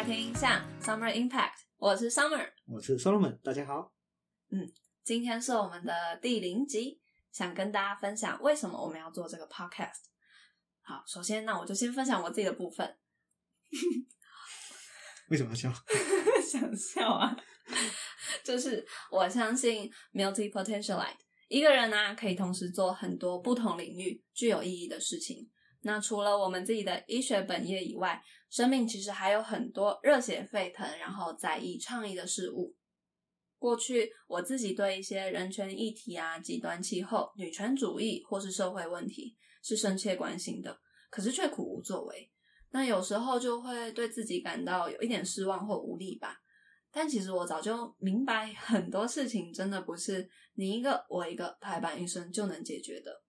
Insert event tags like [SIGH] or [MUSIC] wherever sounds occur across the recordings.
夏天印象 Summer Impact，我是 Summer，我是 Solomon，大家好。嗯今天是我们的第零集，想跟大家分享为什么我们要做这个 podcast。好，首先那我就先分享我自己的部分，为什么要笑？[LAUGHS] 想笑啊，就是我相信 multi potentialite 一个人呢、可以同时做很多不同领域具有意义的事情。那除了我们自己的医学本业以外，生命其实还有很多热血沸腾，然后在意倡议的事物。过去我自己对一些人权议题啊、极端气候、女权主义或是社会问题是深切关心的，可是却苦无作为。那有时候就会对自己感到有一点失望或无力吧。但其实我早就明白，很多事情真的不是你一个我一个排版一生就能解决的。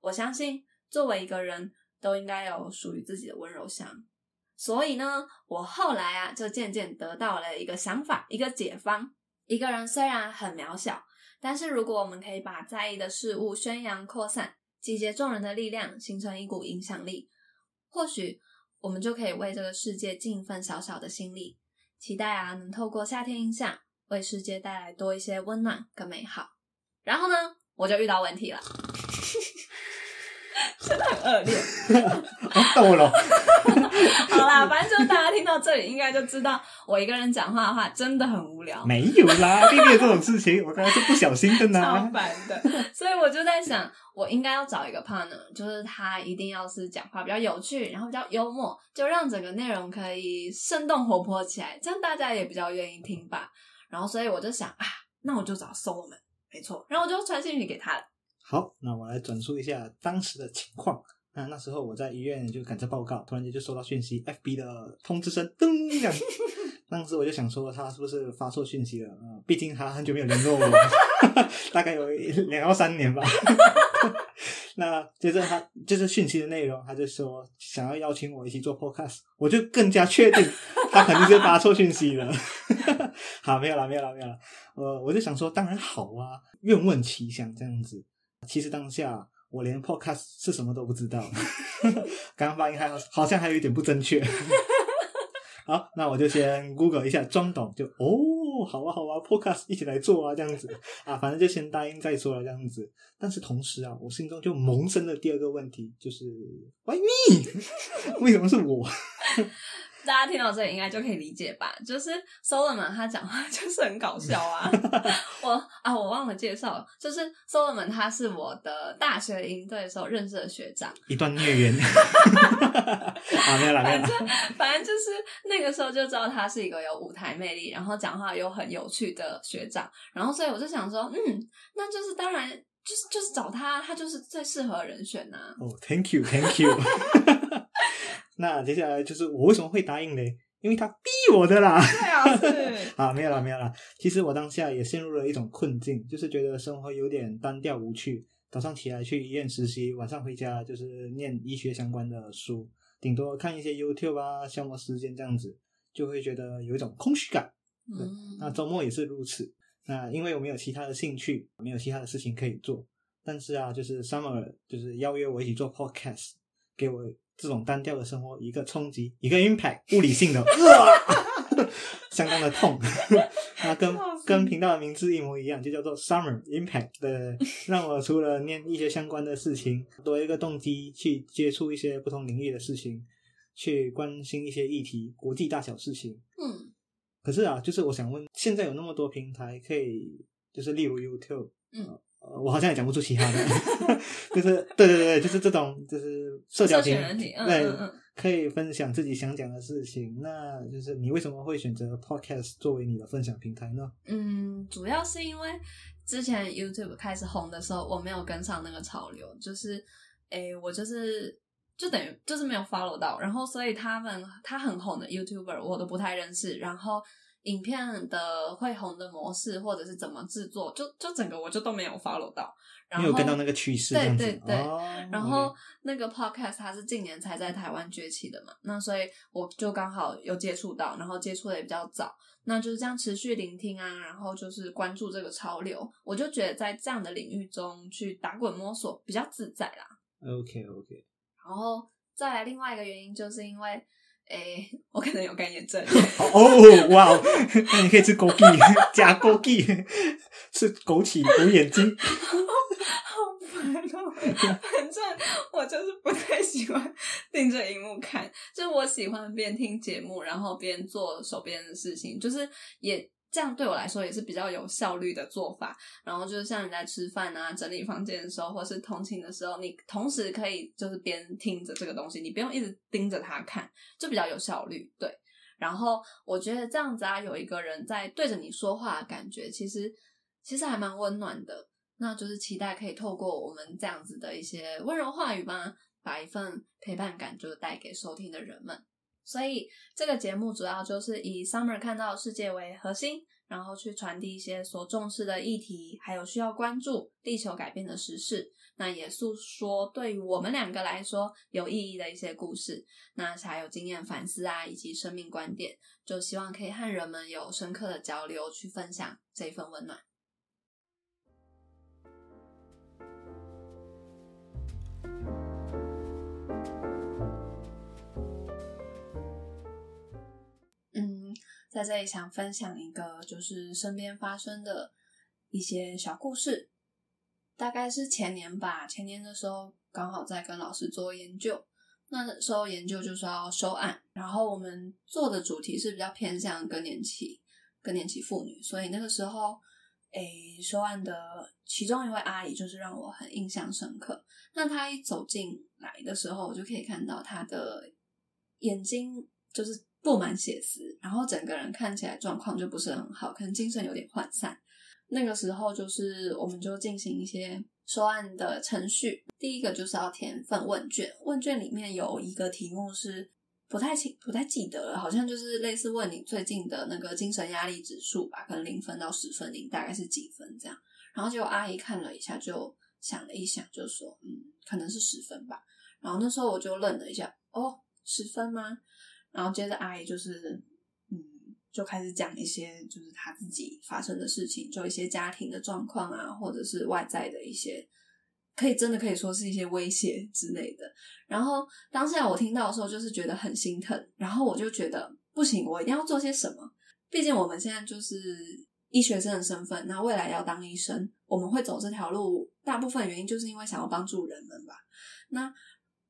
我相信，作为一个人，都应该有属于自己的温柔乡。所以呢，我后来啊，就渐渐得到了一个想法，一个解方。一个人虽然很渺小，但是如果我们可以把在意的事物宣扬扩散，集结众人的力量，形成一股影响力，或许我们就可以为这个世界尽一份小小的心力。期待啊，能透过夏天印象，为世界带来多一些温暖跟美好。然后呢，我就遇到问题了，真的很恶劣。逗，我了。好啦，反正就大家听到这里，应该就知道我一个人讲话的话真的很无聊，没有啦，并没有这种事情，我刚才是不小心的呢超呢。烦的。所以我就在想，我应该要找一个 partner，就是他一定要是讲话比较有趣，然后比较幽默，就让整个内容可以生动活泼起来，这样大家也比较愿意听吧。然后，所以我就想啊，那我就找 Solomon，没错。然后我就传信息给他了。好，那我来转述一下当时的情况。那那时候我在医院就赶着报告，突然间就收到讯息，FB 的通知声，噔这样。当时我就想说，他是不是发错讯息了？毕竟他很久没有联络我，[LAUGHS] 大概有两到三年吧。[LAUGHS] 那接着他就是讯息的内容，他就说想要邀请我一起做 podcast，我就更加确定他肯定是发错讯息了。[LAUGHS] 好，没有了，没有了，没有了。呃，我就想说，当然好啊，愿闻其详这样子。其实当下我连 podcast 是什么都不知道，[LAUGHS] 刚刚发音还好像还有一点不正确。[LAUGHS] 好，那我就先 Google 一下，装懂就哦，好啊好啊，podcast 一起来做啊，这样子啊，反正就先答应再说了这样子。但是同时啊，我心中就萌生了第二个问题，就是 Why [LAUGHS] me？为什么是我？大家听到这里应该就可以理解吧？就是 Solomon 他讲话 [LAUGHS] 就是很搞笑啊。[LAUGHS] 我啊，我忘了介绍，就是 Solomon 他是我的大学营队的时候认识的学长。一段孽缘 [LAUGHS] 啊，没有啦，没有啦。反正反正就是那个时候就知道他是一个有舞台魅力，然后讲话又很有趣的学长。然后所以我就想说，嗯，那就是当然就是就是找他，他就是最适合人选呐、哦、t h a n k you，Thank you。那接下来就是我为什么会答应呢？因为他逼我的啦。对啊，是。[LAUGHS] 啊，没有啦，没有啦。其实我当下也陷入了一种困境，就是觉得生活有点单调无趣。早上起来去医院实习，晚上回家就是念医学相关的书，顶多看一些 YouTube 啊，消磨时间这样子，就会觉得有一种空虚感。对嗯，那周末也是如此。那因为我没有其他的兴趣，没有其他的事情可以做，但是啊，就是 Summer 就是邀约我一起做 Podcast，给我这种单调的生活一个冲击，一个 impact，物理性的，哇 [LAUGHS] 相当的痛。[LAUGHS] 那跟跟频道的名字一模一样，就叫做 Summer Impact 对，让我除了念一些相关的事情，多一个动机去接触一些不同领域的事情，去关心一些议题、国际大小事情。嗯可是啊，就是我想问，现在有那么多平台可以，就是例如 YouTube，嗯呃，我好像也讲不出其他的，[LAUGHS] 就是对对对，就是这种就是社交社群平软体嗯对嗯嗯，可以分享自己想讲的事情。那就是你为什么会选择 Podcast 作为你的分享平台呢？嗯，主要是因为之前 YouTube 开始红的时候，我没有跟上那个潮流，就是，诶，我就是就等于就是没有 follow 到，然后所以他们他很红的 YouTuber 我都不太认识，然后影片的会红的模式或者是怎么制作，就就整个我就都没有 follow 到，然后没有跟到那个趋势，这对对对哦然后那个 podcast 它是近年才在台湾崛起的嘛，那所以我就刚好有接触到，然后接触的也比较早，那就是这样持续聆听啊，然后就是关注这个潮流，我就觉得在这样的领域中去打滚摸索比较自在啦。OK OK，然后再来另外一个原因，就是因为诶，我可能有干眼症。哦，哇哦，那你可以吃枸杞，[LAUGHS] 加枸杞，吃枸杞补眼睛。[LAUGHS] 好烦哦！反正我就是不太喜欢盯着荧幕看，就我喜欢边听节目，然后边做手边的事情，就是也。这样对我来说也是比较有效率的做法。然后就是像你在吃饭啊、整理房间的时候，或是通勤的时候，你同时可以就是边听着这个东西，你不用一直盯着它看，就比较有效率。对。然后我觉得这样子啊，有一个人在对着你说话感觉，其实其实还蛮温暖的。那就是期待可以透过我们这样子的一些温柔话语吧，把一份陪伴感就带给收听的人们。所以这个节目主要就是以 Summer 看到世界为核心，然后去传递一些所重视的议题，还有需要关注地球改变的时事。那也诉说对于我们两个来说有意义的一些故事，那还有经验反思啊，以及生命观点，就希望可以和人们有深刻的交流，去分享这一份温暖。在这里想分享一个，就是身边发生的一些小故事。大概是前年吧，前年的时候刚好在跟老师做研究，那时候研究就是要收案，然后我们做的主题是比较偏向更年期、更年期妇女，所以那个时候，诶，收案的其中一位阿姨就是让我很印象深刻。那她一走进来的时候，我就可以看到她的眼睛就是。布满血丝，然后整个人看起来状况就不是很好，可能精神有点涣散。那个时候就是我们就进行一些收案的程序，第一个就是要填份问卷，问卷里面有一个题目是不太清、不太记得了，好像就是类似问你最近的那个精神压力指数吧，可能零分到十分，零大概是几分这样。然后就阿姨看了一下，就想了一想，就说嗯，可能是十分吧。然后那时候我就愣了一下，哦，十分吗？然后接着阿姨就是，嗯，就开始讲一些就是她自己发生的事情，就一些家庭的状况啊，或者是外在的一些，可以真的可以说是一些威胁之类的。然后当下我听到的时候，就是觉得很心疼。然后我就觉得不行，我一定要做些什么。毕竟我们现在就是医学生的身份，那未来要当医生，我们会走这条路，大部分原因就是因为想要帮助人们吧。那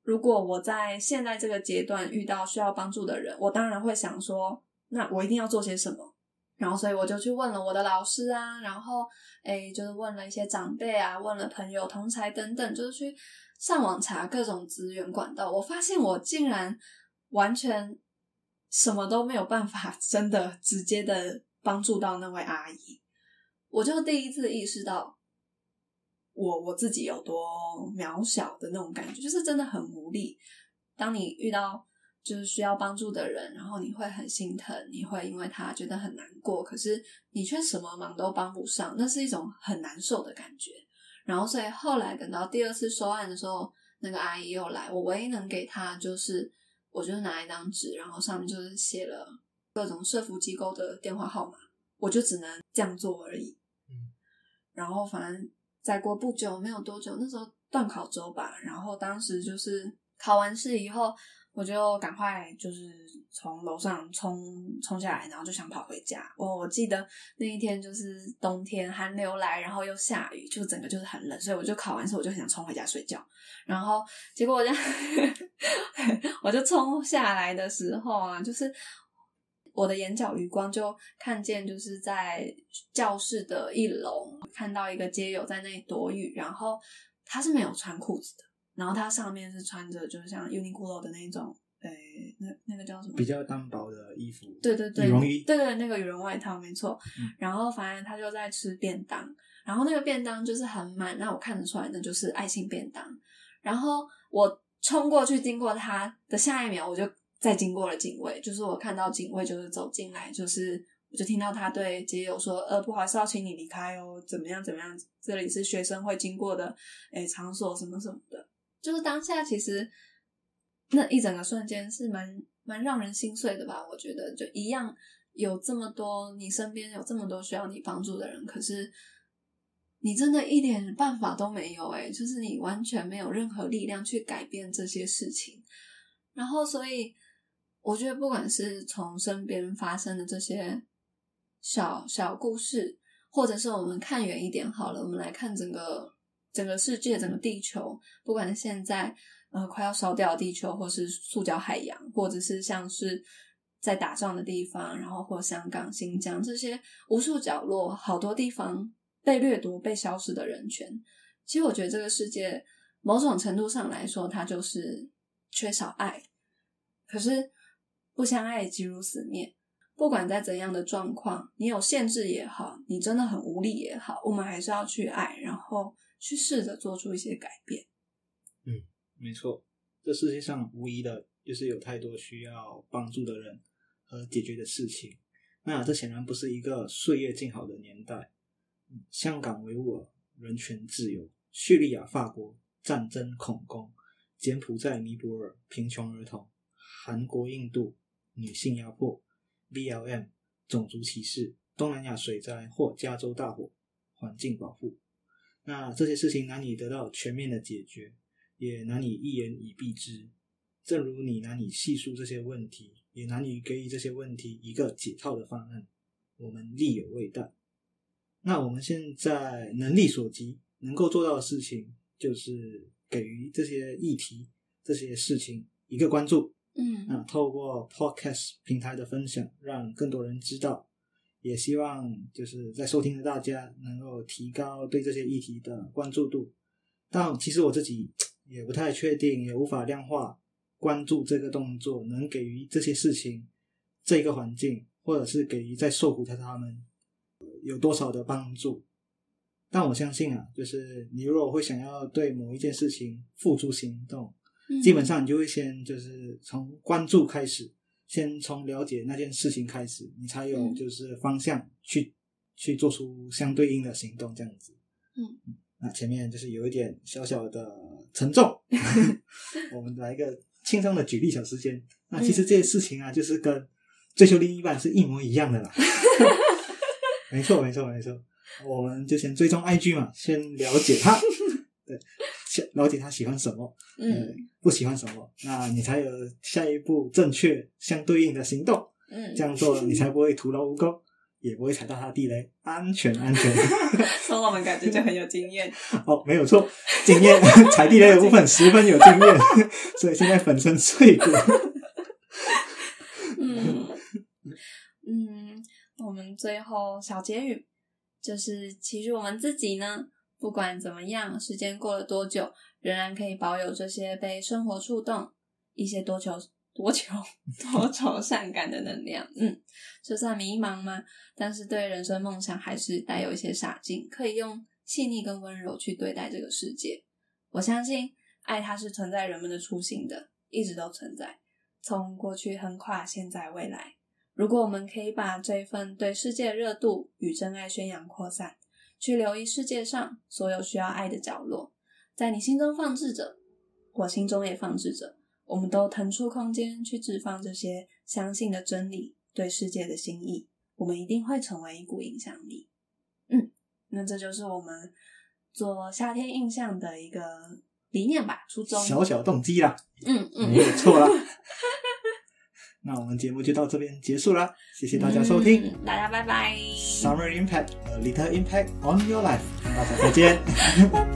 如果我在现在这个阶段遇到需要帮助的人，我当然会想说，那我一定要做些什么。然后，所以我就去问了我的老师啊，然后，诶，就是问了一些长辈啊，问了朋友、同才等等，就是去上网查各种资源管道。我发现我竟然完全什么都没有办法，真的直接的帮助到那位阿姨。我就第一次意识到。我我自己有多渺小的那种感觉，就是真的很无力。当你遇到就是需要帮助的人，然后你会很心疼，你会因为他觉得很难过，可是你却什么忙都帮不上，那是一种很难受的感觉。然后，所以后来等到第二次收案的时候，那个阿姨又来，我唯一能给她就是，我就拿一张纸，然后上面就是写了各种社福机构的电话号码，我就只能这样做而已。嗯，然后反正。再过不久，没有多久，那时候断考周吧，然后当时就是考完试以后，我就赶快就是从楼上冲冲下来，然后就想跑回家。我我记得那一天就是冬天，寒流来，然后又下雨，就整个就是很冷，所以我就考完试我就很想冲回家睡觉。然后结果我就 [LAUGHS] 我就冲下来的时候啊，就是。我的眼角余光就看见，就是在教室的一楼看到一个街友在那里躲雨，然后他是没有穿裤子的，然后他上面是穿着就是像 Uniqlo 的那种，诶，那那个叫什么？比较单薄的衣服。对对对，羽绒衣。对对，那个羽绒外套没错。然后反正他就在吃便当，然后那个便当就是很满，那我看得出来那就是爱心便当。然后我冲过去经过他的下一秒，我就。再经过了警卫，就是我看到警卫就是走进来，就是我就听到他对街友说：“呃，不好意思，要请你离开哦，怎么样怎么样？这里是学生会经过的，诶，场所什么什么的。”就是当下其实那一整个瞬间是蛮蛮让人心碎的吧？我觉得就一样有这么多你身边有这么多需要你帮助的人，可是你真的一点办法都没有，诶，就是你完全没有任何力量去改变这些事情，然后所以。我觉得不管是从身边发生的这些小小故事，或者是我们看远一点好了，我们来看整个整个世界、整个地球，不管现在呃快要烧掉的地球，或是塑胶海洋，或者是像是在打仗的地方，然后或香港、新疆这些无数角落，好多地方被掠夺、被消失的人权。其实我觉得这个世界某种程度上来说，它就是缺少爱。可是不相爱即如死灭。不管在怎样的状况，你有限制也好，你真的很无力也好，我们还是要去爱，然后去试着做出一些改变。嗯，没错，这世界上无疑的就是有太多需要帮助的人和解决的事情。那这显然不是一个岁月静好的年代。香港维吾尔人权自由，叙利亚法国战争恐攻，柬埔寨尼泊尔贫穷儿童，韩国印度女性压迫。BLM、种族歧视、东南亚水灾或加州大火、环境保护，那这些事情难以得到全面的解决，也难以一言以蔽之。正如你难以细数这些问题，也难以给予这些问题一个解套的方案。我们力有未逮。那我们现在能力所及，能够做到的事情，就是给予这些议题、这些事情一个关注。嗯，啊透过 Podcast 平台的分享，让更多人知道，也希望就是在收听的大家能够提高对这些议题的关注度。但其实我自己也不太确定，也无法量化关注这个动作能给予这些事情、这个环境，或者是给予在受苦的他们有多少的帮助。但我相信啊，就是你如果会想要对某一件事情付诸行动。基本上你就会先就是从关注开始，先从了解那件事情开始，你才有就是方向去去做出相对应的行动，这样子。嗯，那前面就是有一点小小的沉重，[LAUGHS] 我们来一个轻松的举例小时间。那其实这些事情啊，就是跟追求另一半是一模一样的啦。[LAUGHS] 没错，没错，没错。我们就先追踪 IG 嘛，先了解他。对。了解他喜欢什么，嗯，不喜欢什么，那你才有下一步正确相对应的行动，嗯，这样做你才不会徒劳无功，也不会踩到他地雷，安全安全。[LAUGHS] 从我们感觉就很有经验，[LAUGHS] 哦，没有错，经验 [LAUGHS] 踩地雷的部分十分有经验，所以现在粉身碎骨。嗯嗯，我们最后小结语就是，其实我们自己呢。不管怎么样，时间过了多久，仍然可以保有这些被生活触动、一些多愁多愁 [LAUGHS] 多愁善感的能量。嗯，就算迷茫吗？但是对人生梦想还是带有一些傻劲，可以用细腻跟温柔去对待这个世界。我相信爱它是存在人们的初心的，一直都存在，从过去横跨现在未来。如果我们可以把这份对世界热度与真爱宣扬扩散。去留意世界上所有需要爱的角落，在你心中放置着，我心中也放置着。我们都腾出空间去置放这些相信的真理，对世界的心意。我们一定会成为一股影响力。嗯，那这就是我们做夏天印象的一个理念吧，初衷。小小动机啦，嗯嗯，没有错啦。[LAUGHS] 那我们节目就到这边结束了，谢谢大家收听，大家拜拜。Summer impact, a little impact on your life，大家再见，拜拜。